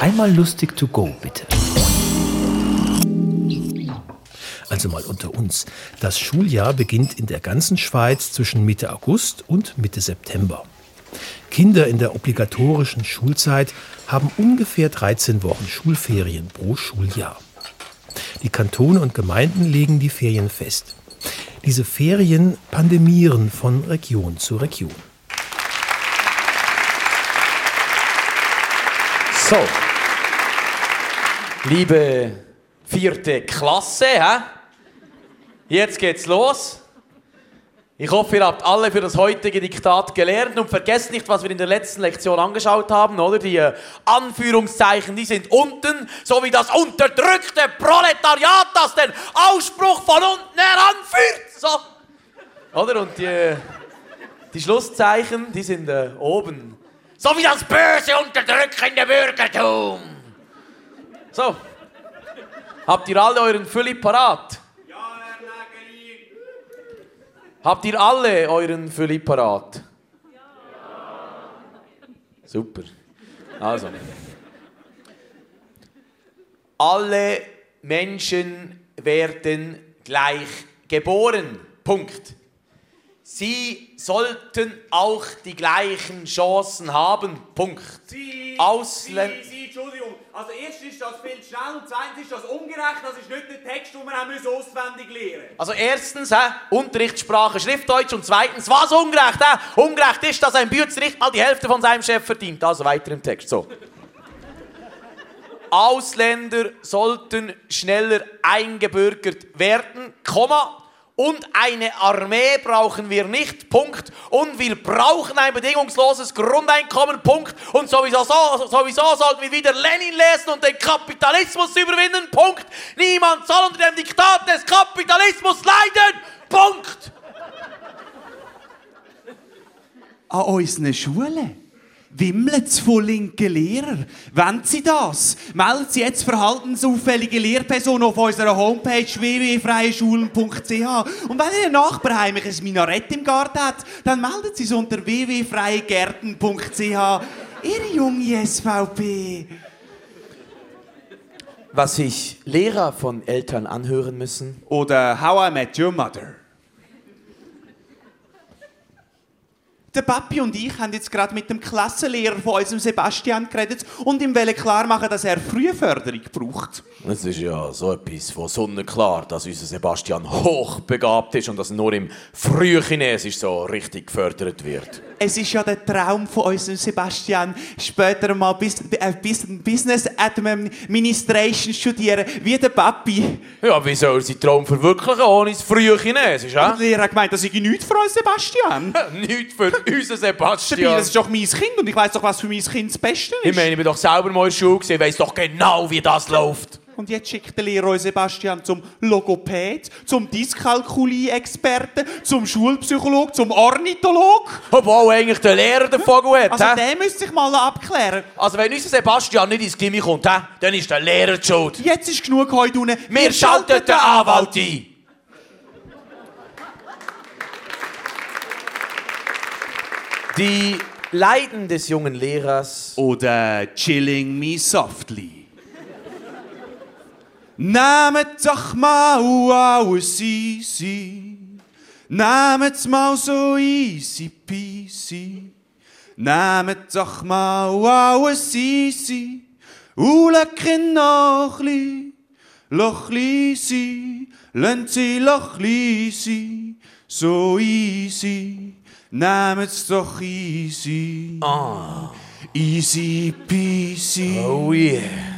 Einmal lustig to go, bitte. Also mal unter uns. Das Schuljahr beginnt in der ganzen Schweiz zwischen Mitte August und Mitte September. Kinder in der obligatorischen Schulzeit haben ungefähr 13 Wochen Schulferien pro Schuljahr. Die Kantone und Gemeinden legen die Ferien fest. Diese Ferien pandemieren von Region zu Region. So, liebe vierte Klasse, hä? jetzt geht's los. Ich hoffe, ihr habt alle für das heutige Diktat gelernt und vergesst nicht, was wir in der letzten Lektion angeschaut haben, oder? Die äh, Anführungszeichen, die sind unten, so wie das unterdrückte Proletariat, das den Ausspruch von unten heranführt. So. Oder? Und die, die Schlusszeichen, die sind äh, oben. So wie das böse, unterdrückende Bürgertum. So. Habt ihr alle euren Fülli parat? Habt ihr alle euren Fülli parat? Ja. Super. Also. Alle Menschen werden gleich geboren. Punkt. Sie sollten auch die gleichen Chancen haben. Punkt. Ausländer. Also erstens ist das viel zu schnell und zweitens ist das ungerecht. Das ist nicht der Text, den wir müssen auswendig lernen Also erstens, hä, Unterrichtssprache Schriftdeutsch und zweitens, was ungerecht? Hä? Ungerecht ist, dass ein Bürzer nicht mal die Hälfte von seinem Chef verdient. Also weiter im Text. So. Ausländer sollten schneller eingebürgert werden, Komma. Und eine Armee brauchen wir nicht, Punkt. Und wir brauchen ein bedingungsloses Grundeinkommen, Punkt. Und sowieso, so, sowieso sollten wir wieder Lenin lesen und den Kapitalismus überwinden, Punkt. Niemand soll unter dem Diktat des Kapitalismus leiden, Punkt. An unseren Schulen wimmelt es von linken Lehrern. Wenn Sie das? Melden Sie jetzt verhaltensauffällige Lehrpersonen auf unserer Homepage www.freieschulen.ch. Und wenn Ihr Nachbar heimlich ein Minarett im Garten hat, dann melden Sie es unter www.freiegärten.ch. Ihre junge SVP. Was sich Lehrer von Eltern anhören müssen. Oder How I Met Your Mother. Der Papi und ich haben jetzt gerade mit dem Klassenlehrer von unserem Sebastian geredet und ihm wollen klar machen, dass er Frühförderung braucht. Es ist ja so etwas von sonnenklar, dass unser Sebastian hochbegabt ist und dass er nur im Frühchinesisch so richtig gefördert wird. Es ist ja der Traum von unserem Sebastian, später mal bis, äh, bis, Business Administration studieren, wie der Papi. Ja, wie soll er seinen Traum verwirklichen ohne das Frühchinesisch, Der hä? Lehrer hat gemeint, das sei nichts für uns Sebastian. Nicht für Dabei, Sebastian. das ist doch mein Kind und ich weiß doch, was für mein Kind das Beste ist. Ich meine, ich bin doch selber mal in der Schule gewesen, ich weiss doch genau, wie das läuft. Und jetzt schickt der Lehrer Sebastian zum Logopäd, zum Dyskalkulie-Experten, zum Schulpsychologen, zum Ornithologen. Obwohl eigentlich der Lehrer den Vogel hat, Also hä? der müsste sich mal abklären. Also wenn unser Sebastian nicht ins Gimmi kommt, hä, dann ist der Lehrer die schuld. Jetzt ist genug heute unten. Wir schalten den Anwalt ein. Die Leiden des jungen Lehrers Oder Chilling Me Softly. Nehmt doch mal alles easy. Nehmt's mal so easy peasy. Nehmt doch mal alles easy. Und lecken noch li, loch. Lassen sie loch sein. So easy. Nehmt's doch easy. Easy peasy. Oh yeah.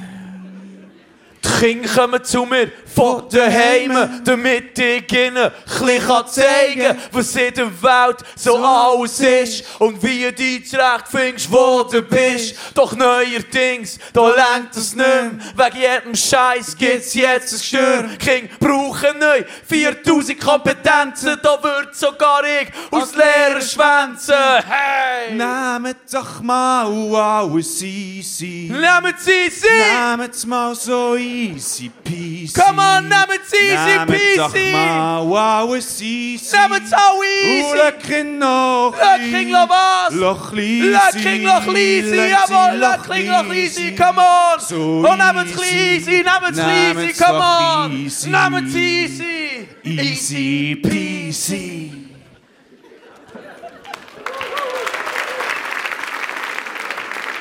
Kinder kommen zu mir von daheim, damit ich ihnen ein zeigen was in der Welt so alles ist und wie du dich zurecht findest, wo du bist. Doch neuerdings, da lenkt es mehr. Wegen jedem Scheiß gibt's jetzt ein Gestör. Kinder brauchen neu 4000 Kompetenzen, da wird sogar ich aus Lehrer schwänzen. Hey! Nehmt doch mal alles easy. Nehmen Sie sie! Nehmt's mal so easy peasy. Come on, nehmt's easy Nehmt doch peasy! mal alles easy. Nehmen's auch Und easy! lecken noch Lecken noch was? Loch leisi. Lecken noch leise, jawohl, Oh, Kling noch sein, come on! So oh, es klein easy. easy, es klein easy, come on! easy. Nehmt es easy! Easy peasy.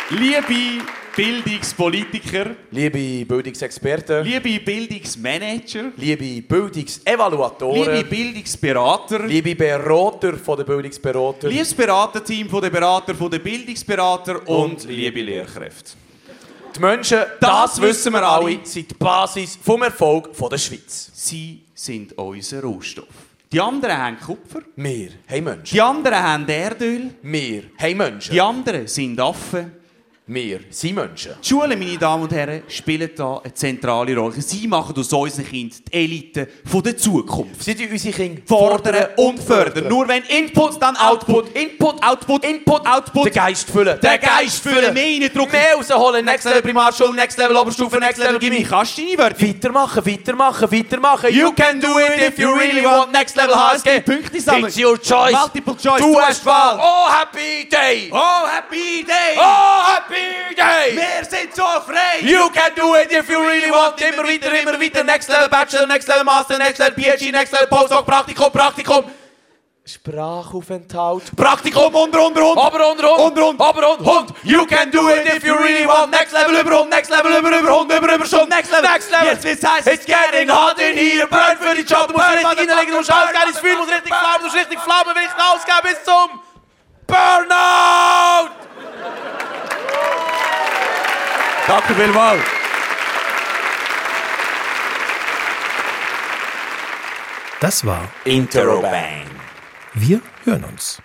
Liebe Bildungspolitiker, Liebe Bildungsexperten, liebe Bildungsmanager, liebe Bildungsevaluatoren, liebe Bildungsberater, liebe Berater von der Bildungsberater, liebes Beraterteam von der Berater, von der Bildungsberater und, liebe Lehrkräfte. die Menschen, Das das, wissen wir alle, sind die Basis vom Erfolg von der Schweiz. Sie sind unser Rohstoff. Die anderen haben Kupfer, Wir haben Menschen. die anderen haben Erdöl, Wir haben Menschen. die anderen sind Affen. Wir sind Menschen. Die Schulen, meine Damen und Herren, spielen da eine zentrale Rolle. Sie machen aus unseren Kindern die Elite von der Zukunft. Sie tun unsere Kinder Fordern und fördern. Nur wenn Input, dann Output. Input, Output, Input, Output. Den Geist füllen. Den Geist füllen, mehr reindrücken. Mehr rausholen. Next Level Primarschule, Next Level Oberstufe, Next Level mir, kannst du deine Wörter? Weitermachen, weitermachen, weitermachen. You can do it if you really want Next Level HSG. Punkte sammeln. It's your choice. Multiple choice. Du hast Wahl. Oh, happy day. Oh, happy day! Oh, happy day. Wir sind so frei! You can do it if you really want. Immer weiter, immer weiter. Next Level Bachelor, Next Level Master, Next Level PhD, Next Level Postdoc, Praktikum, Praktikum. Sprachaufenthalt. Praktikum unter, unter, unter! Aber und rund. Und rund. Aber und Hund. You can do it if you really want. Next Level über Hund. Next Level über über Hund. Über über Schund. Next Level. Next Level. Jetzt wird's heiß. It's getting hot in here. Burn für die Job. Du musst richtig hinlegen. Du musst alles geil ins Feuer. Du musst richtig flammen. Du musst richtig flammen. Will ich ausgeben bis zum Burnout. Danke vielmals! Das war Interrobang. Wir hören uns.